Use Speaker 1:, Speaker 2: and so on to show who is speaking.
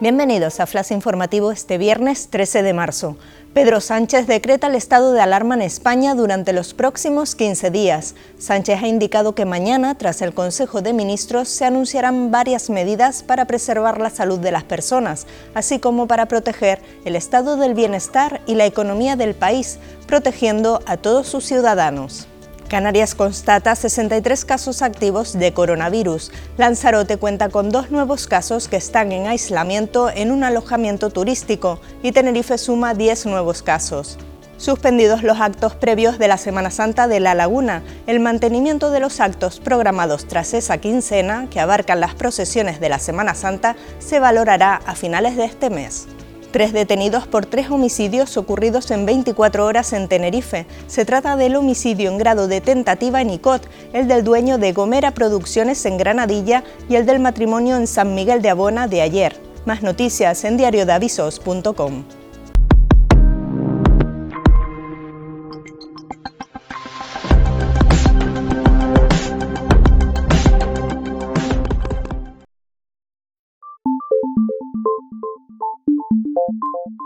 Speaker 1: Bienvenidos a Flash Informativo este viernes 13 de marzo. Pedro Sánchez decreta el estado de alarma en España durante los próximos 15 días. Sánchez ha indicado que mañana, tras el Consejo de Ministros, se anunciarán varias medidas para preservar la salud de las personas, así como para proteger el estado del bienestar y la economía del país, protegiendo a todos sus ciudadanos. Canarias constata 63 casos activos de coronavirus. Lanzarote cuenta con dos nuevos casos que están en aislamiento en un alojamiento turístico y Tenerife suma 10 nuevos casos. Suspendidos los actos previos de la Semana Santa de La Laguna, el mantenimiento de los actos programados tras esa quincena, que abarcan las procesiones de la Semana Santa, se valorará a finales de este mes. Tres detenidos por tres homicidios ocurridos en 24 horas en Tenerife. Se trata del homicidio en grado de tentativa en Icot, el del dueño de Gomera Producciones en Granadilla y el del matrimonio en San Miguel de Abona de ayer. Más noticias en diariodavisos.com. you